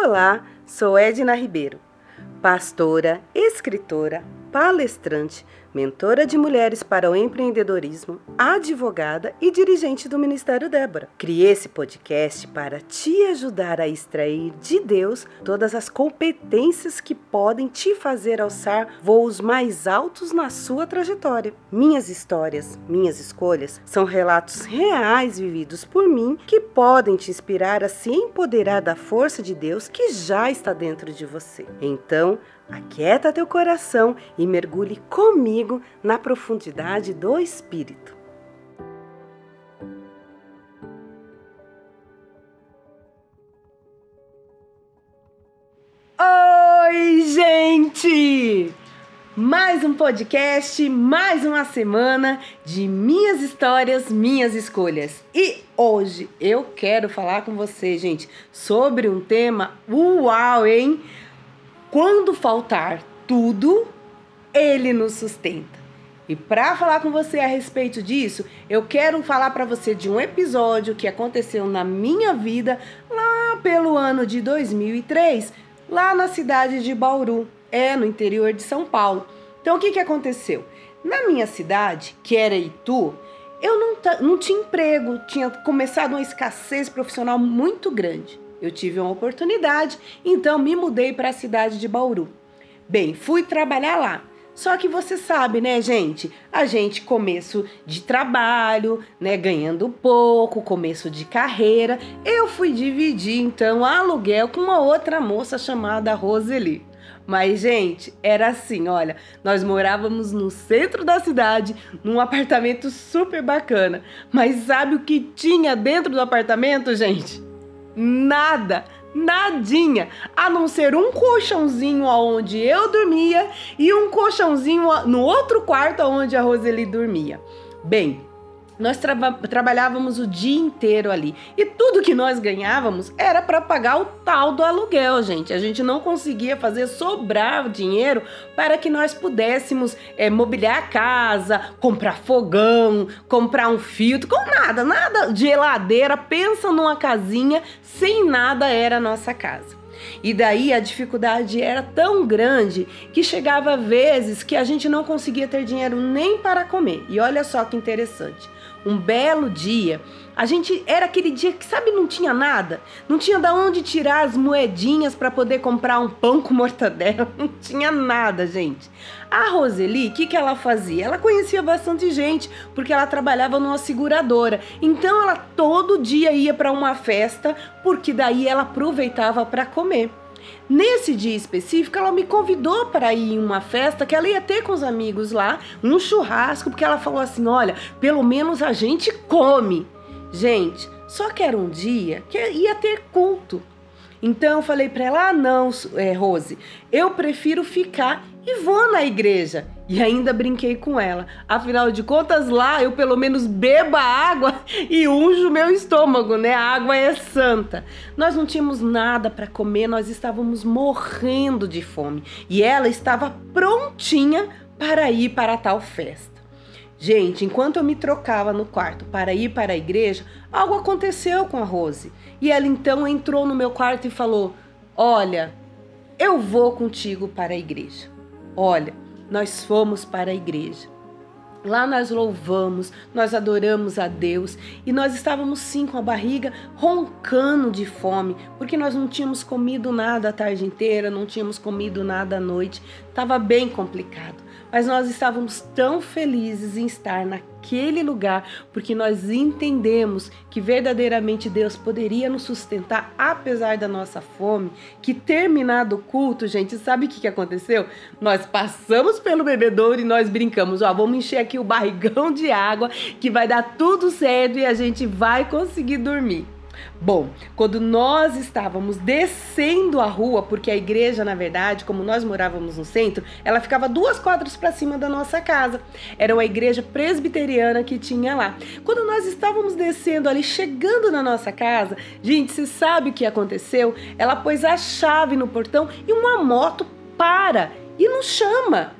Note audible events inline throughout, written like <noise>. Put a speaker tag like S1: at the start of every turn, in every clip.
S1: Olá, sou Edna Ribeiro, pastora, escritora, palestrante, mentora de mulheres para o empreendedorismo, advogada e dirigente do Ministério Débora. Criei esse podcast para te ajudar a extrair de Deus todas as competências que podem te fazer alçar voos mais altos na sua trajetória. Minhas histórias, minhas escolhas são relatos reais vividos por mim que podem te inspirar a se empoderar da força de Deus que já está dentro de você. Então, Aquieta teu coração e mergulhe comigo na profundidade do Espírito. Oi, gente! Mais um podcast, mais uma semana de minhas histórias, minhas escolhas. E hoje eu quero falar com você, gente, sobre um tema uau, hein? Quando faltar tudo, ele nos sustenta. E para falar com você a respeito disso, eu quero falar para você de um episódio que aconteceu na minha vida lá pelo ano de 2003, lá na cidade de Bauru, é no interior de São Paulo. Então o que que aconteceu? Na minha cidade, que era Itu, eu não, não tinha emprego, tinha começado uma escassez profissional muito grande. Eu tive uma oportunidade, então me mudei para a cidade de Bauru. Bem, fui trabalhar lá. Só que você sabe, né, gente? A gente começo de trabalho, né, ganhando pouco, começo de carreira. Eu fui dividir então aluguel com uma outra moça chamada Roseli. Mas, gente, era assim, olha, nós morávamos no centro da cidade, num apartamento super bacana. Mas sabe o que tinha dentro do apartamento, gente? nada, nadinha, a não ser um colchãozinho onde eu dormia e um colchãozinho no outro quarto onde a Roseli dormia. Bem, nós tra trabalhávamos o dia inteiro ali e tudo que nós ganhávamos era para pagar o tal do aluguel, gente. A gente não conseguia fazer sobrar dinheiro para que nós pudéssemos é, mobiliar a casa, comprar fogão, comprar um filtro, com nada, nada de geladeira. Pensa numa casinha sem nada era a nossa casa. E daí a dificuldade era tão grande que chegava vezes que a gente não conseguia ter dinheiro nem para comer. E olha só que interessante um belo dia, a gente era aquele dia que sabe não tinha nada, não tinha da onde tirar as moedinhas para poder comprar um pão com mortadela, <laughs> não tinha nada, gente. A Roseli, o que, que ela fazia? Ela conhecia bastante gente porque ela trabalhava numa seguradora. Então ela todo dia ia para uma festa porque daí ela aproveitava para comer. Nesse dia específico, ela me convidou para ir em uma festa que ela ia ter com os amigos lá, um churrasco, porque ela falou assim: olha, pelo menos a gente come. Gente, só que era um dia que ia ter culto. Então eu falei para ela: ah, não, é, Rose, eu prefiro ficar e vou na igreja. E ainda brinquei com ela. Afinal de contas, lá eu pelo menos beba água <laughs> e unjo meu estômago, né? A água é santa. Nós não tínhamos nada para comer, nós estávamos morrendo de fome. E ela estava prontinha para ir para tal festa. Gente, enquanto eu me trocava no quarto para ir para a igreja, algo aconteceu com a Rose. E ela então entrou no meu quarto e falou: Olha, eu vou contigo para a igreja. Olha, nós fomos para a igreja. Lá nós louvamos, nós adoramos a Deus e nós estávamos sim com a barriga roncando de fome, porque nós não tínhamos comido nada a tarde inteira, não tínhamos comido nada à noite, estava bem complicado mas nós estávamos tão felizes em estar naquele lugar, porque nós entendemos que verdadeiramente Deus poderia nos sustentar apesar da nossa fome, que terminado o culto, gente, sabe o que, que aconteceu? Nós passamos pelo bebedouro e nós brincamos, ó, vamos encher aqui o barrigão de água, que vai dar tudo certo e a gente vai conseguir dormir. Bom, quando nós estávamos descendo a rua, porque a igreja, na verdade, como nós morávamos no centro, ela ficava duas quadras para cima da nossa casa. Era uma igreja presbiteriana que tinha lá. Quando nós estávamos descendo ali, chegando na nossa casa, gente, você sabe o que aconteceu? Ela pôs a chave no portão e uma moto para e nos chama.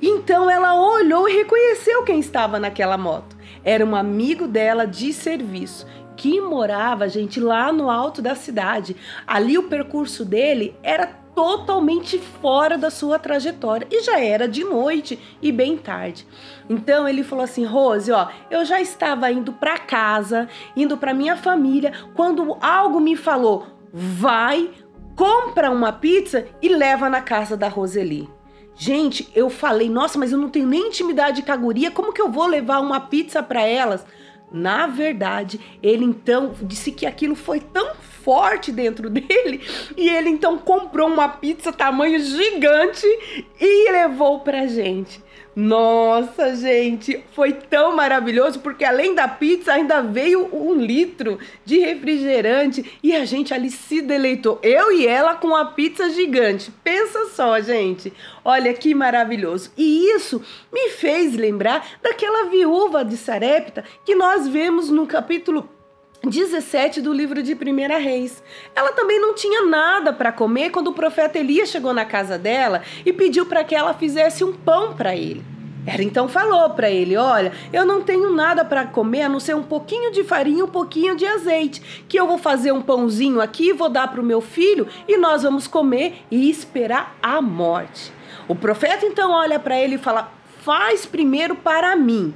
S1: Então ela olhou e reconheceu quem estava naquela moto. Era um amigo dela de serviço que morava, gente, lá no alto da cidade. Ali o percurso dele era totalmente fora da sua trajetória e já era de noite e bem tarde. Então ele falou assim: "Rose, ó, eu já estava indo para casa, indo para minha família, quando algo me falou: "Vai, compra uma pizza e leva na casa da Roseli". Gente, eu falei: "Nossa, mas eu não tenho nem intimidade com a guria, como que eu vou levar uma pizza para elas?" Na verdade, ele então disse que aquilo foi tão forte dentro <laughs> dele e ele então comprou uma pizza tamanho gigante e levou pra gente. Nossa, gente, foi tão maravilhoso porque além da pizza ainda veio um litro de refrigerante e a gente ali se deleitou. Eu e ela com a pizza gigante. Pensa só, gente. Olha que maravilhoso. E isso me fez lembrar daquela viúva de Sarepta que nós vemos no capítulo 17 do livro de Primeira Reis. Ela também não tinha nada para comer quando o profeta Elias chegou na casa dela e pediu para que ela fizesse um pão para ele. Ela então falou para ele: Olha, eu não tenho nada para comer a não ser um pouquinho de farinha e um pouquinho de azeite, que eu vou fazer um pãozinho aqui, vou dar para o meu filho e nós vamos comer e esperar a morte. O profeta então olha para ele e fala: Faz primeiro para mim.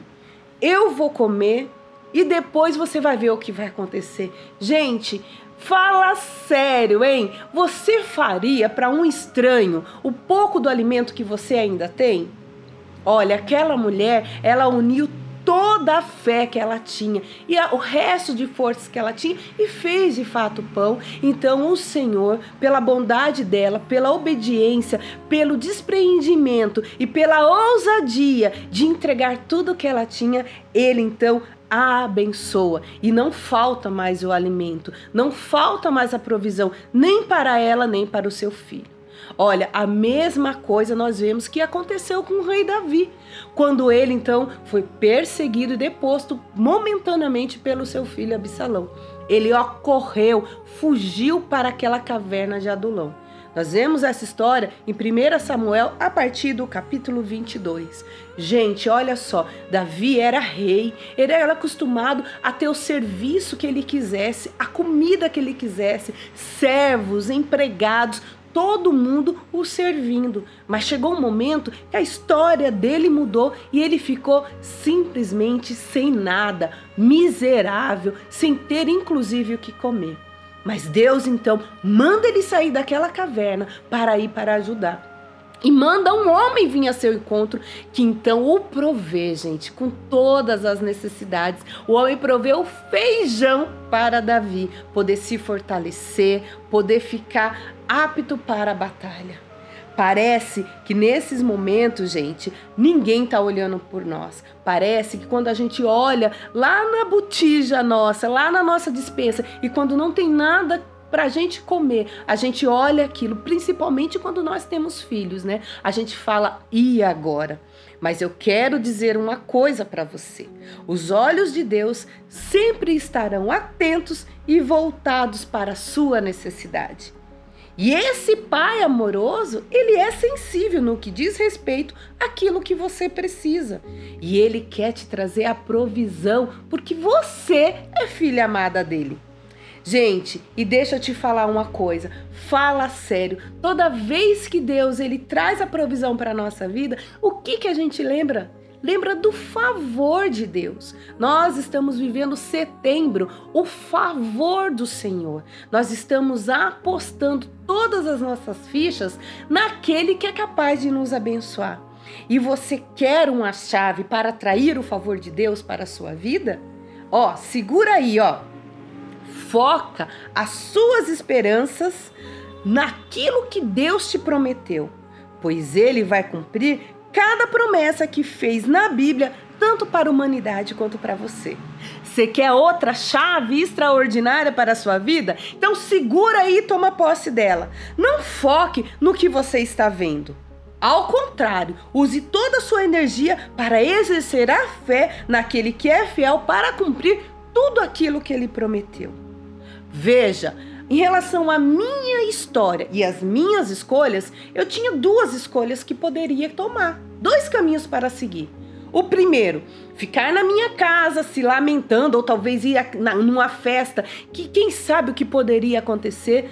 S1: Eu vou comer e depois você vai ver o que vai acontecer. Gente, Fala sério, hein? Você faria para um estranho o pouco do alimento que você ainda tem? Olha, aquela mulher, ela uniu toda a fé que ela tinha e a, o resto de forças que ela tinha e fez de fato o pão. Então o Senhor, pela bondade dela, pela obediência, pelo despreendimento e pela ousadia de entregar tudo que ela tinha, ele então abençoa e não falta mais o alimento, não falta mais a provisão, nem para ela, nem para o seu filho. Olha, a mesma coisa nós vemos que aconteceu com o rei Davi, quando ele então foi perseguido e deposto momentaneamente pelo seu filho Absalão. Ele ocorreu, fugiu para aquela caverna de Adulão. Nós vemos essa história em 1 Samuel a partir do capítulo 22. Gente, olha só, Davi era rei, ele era acostumado a ter o serviço que ele quisesse, a comida que ele quisesse, servos, empregados, todo mundo o servindo. Mas chegou um momento que a história dele mudou e ele ficou simplesmente sem nada, miserável, sem ter inclusive o que comer. Mas Deus então manda ele sair daquela caverna para ir para ajudar. E manda um homem vir a seu encontro, que então o provê, gente, com todas as necessidades. O homem provê o feijão para Davi poder se fortalecer, poder ficar apto para a batalha. Parece que nesses momentos, gente, ninguém está olhando por nós. Parece que quando a gente olha lá na botija nossa, lá na nossa dispensa, e quando não tem nada para gente comer, a gente olha aquilo, principalmente quando nós temos filhos, né? A gente fala, e agora? Mas eu quero dizer uma coisa para você: os olhos de Deus sempre estarão atentos e voltados para a sua necessidade. E esse pai amoroso, ele é sensível no que diz respeito àquilo que você precisa. E ele quer te trazer a provisão, porque você é filha amada dele. Gente, e deixa eu te falar uma coisa, fala sério. Toda vez que Deus ele traz a provisão para nossa vida, o que que a gente lembra? Lembra do favor de Deus. Nós estamos vivendo setembro, o favor do Senhor. Nós estamos apostando todas as nossas fichas naquele que é capaz de nos abençoar. E você quer uma chave para atrair o favor de Deus para a sua vida? Ó, segura aí, ó. Foca as suas esperanças naquilo que Deus te prometeu, pois ele vai cumprir cada promessa que fez na Bíblia, tanto para a humanidade quanto para você. Você quer outra chave extraordinária para a sua vida? Então segura aí e toma posse dela. Não foque no que você está vendo. Ao contrário, use toda a sua energia para exercer a fé naquele que é fiel para cumprir tudo aquilo que ele prometeu. Veja, em relação à minha história e às minhas escolhas, eu tinha duas escolhas que poderia tomar, dois caminhos para seguir. O primeiro, ficar na minha casa se lamentando, ou talvez ir na, numa festa, que quem sabe o que poderia acontecer.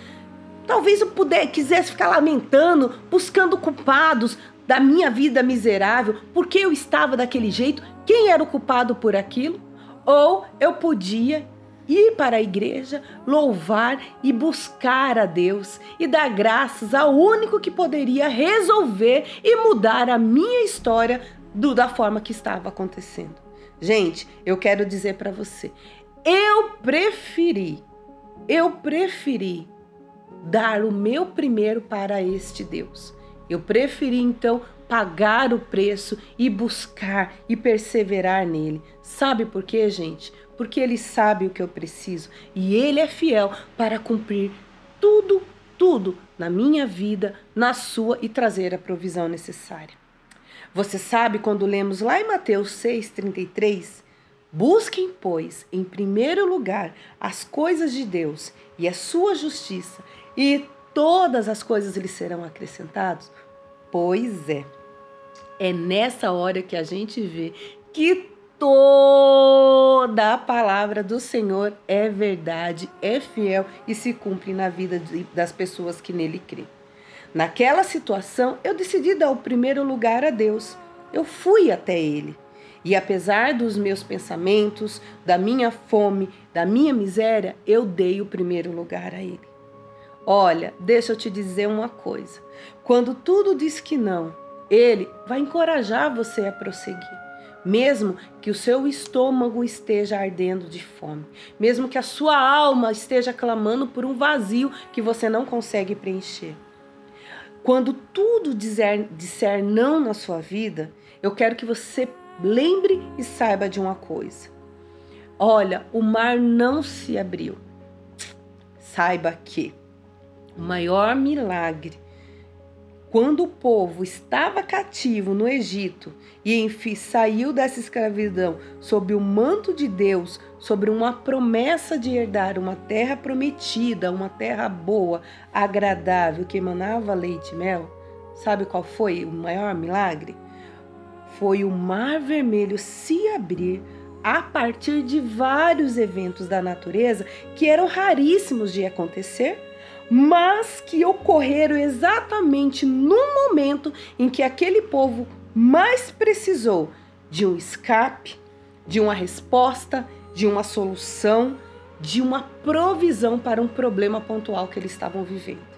S1: Talvez eu puder, quisesse ficar lamentando, buscando culpados da minha vida miserável, porque eu estava daquele jeito, quem era o culpado por aquilo? Ou eu podia ir para a igreja, louvar e buscar a Deus e dar graças ao único que poderia resolver e mudar a minha história do, da forma que estava acontecendo. Gente, eu quero dizer para você, eu preferi, eu preferi dar o meu primeiro para este Deus. Eu preferi então pagar o preço e buscar e perseverar nele. Sabe por quê, gente? Porque ele sabe o que eu preciso e ele é fiel para cumprir tudo, tudo na minha vida, na sua e trazer a provisão necessária. Você sabe quando lemos lá em Mateus 6:33, busquem, pois, em primeiro lugar as coisas de Deus e a sua justiça, e todas as coisas lhe serão acrescentadas? Pois é. É nessa hora que a gente vê que toda a palavra do Senhor é verdade, é fiel e se cumpre na vida das pessoas que nele crêem. Naquela situação, eu decidi dar o primeiro lugar a Deus. Eu fui até Ele. E apesar dos meus pensamentos, da minha fome, da minha miséria, eu dei o primeiro lugar a Ele. Olha, deixa eu te dizer uma coisa. Quando tudo diz que não, Ele vai encorajar você a prosseguir mesmo que o seu estômago esteja ardendo de fome, mesmo que a sua alma esteja clamando por um vazio que você não consegue preencher. Quando tudo dizer, disser não na sua vida, eu quero que você lembre e saiba de uma coisa. Olha, o mar não se abriu. Saiba que o maior milagre quando o povo estava cativo no Egito e enfim saiu dessa escravidão sob o manto de Deus, sobre uma promessa de herdar uma terra prometida, uma terra boa, agradável, que emanava leite e mel, sabe qual foi o maior milagre? Foi o Mar Vermelho se abrir a partir de vários eventos da natureza que eram raríssimos de acontecer mas que ocorreram exatamente no momento em que aquele povo mais precisou de um escape, de uma resposta, de uma solução, de uma provisão para um problema pontual que eles estavam vivendo.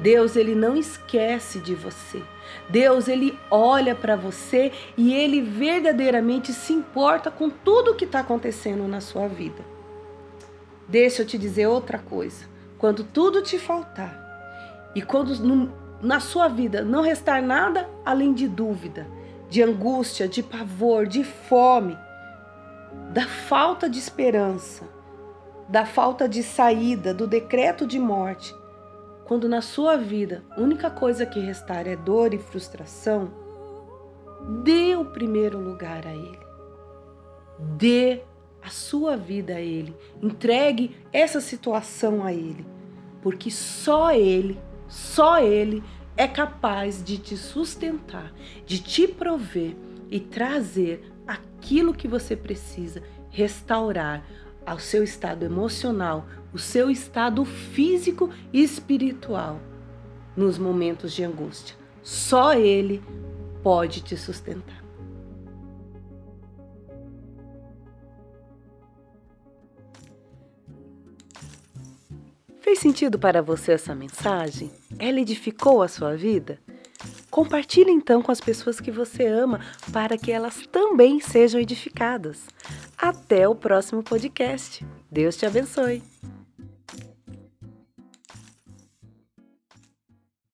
S1: Deus, ele não esquece de você. Deus, ele olha para você e ele verdadeiramente se importa com tudo o que está acontecendo na sua vida. Deixa eu te dizer outra coisa quando tudo te faltar e quando no, na sua vida não restar nada além de dúvida, de angústia, de pavor, de fome, da falta de esperança, da falta de saída, do decreto de morte, quando na sua vida a única coisa que restar é dor e frustração, dê o primeiro lugar a Ele. Dê a sua vida a Ele. Entregue essa situação a Ele porque só Ele, só Ele é capaz de te sustentar, de te prover e trazer aquilo que você precisa, restaurar ao seu estado emocional, o seu estado físico e espiritual nos momentos de angústia. Só Ele pode te sustentar. Fez sentido para você essa mensagem? Ela edificou a sua vida? Compartilhe então com as pessoas que você ama para que elas também sejam edificadas. Até o próximo podcast. Deus te abençoe.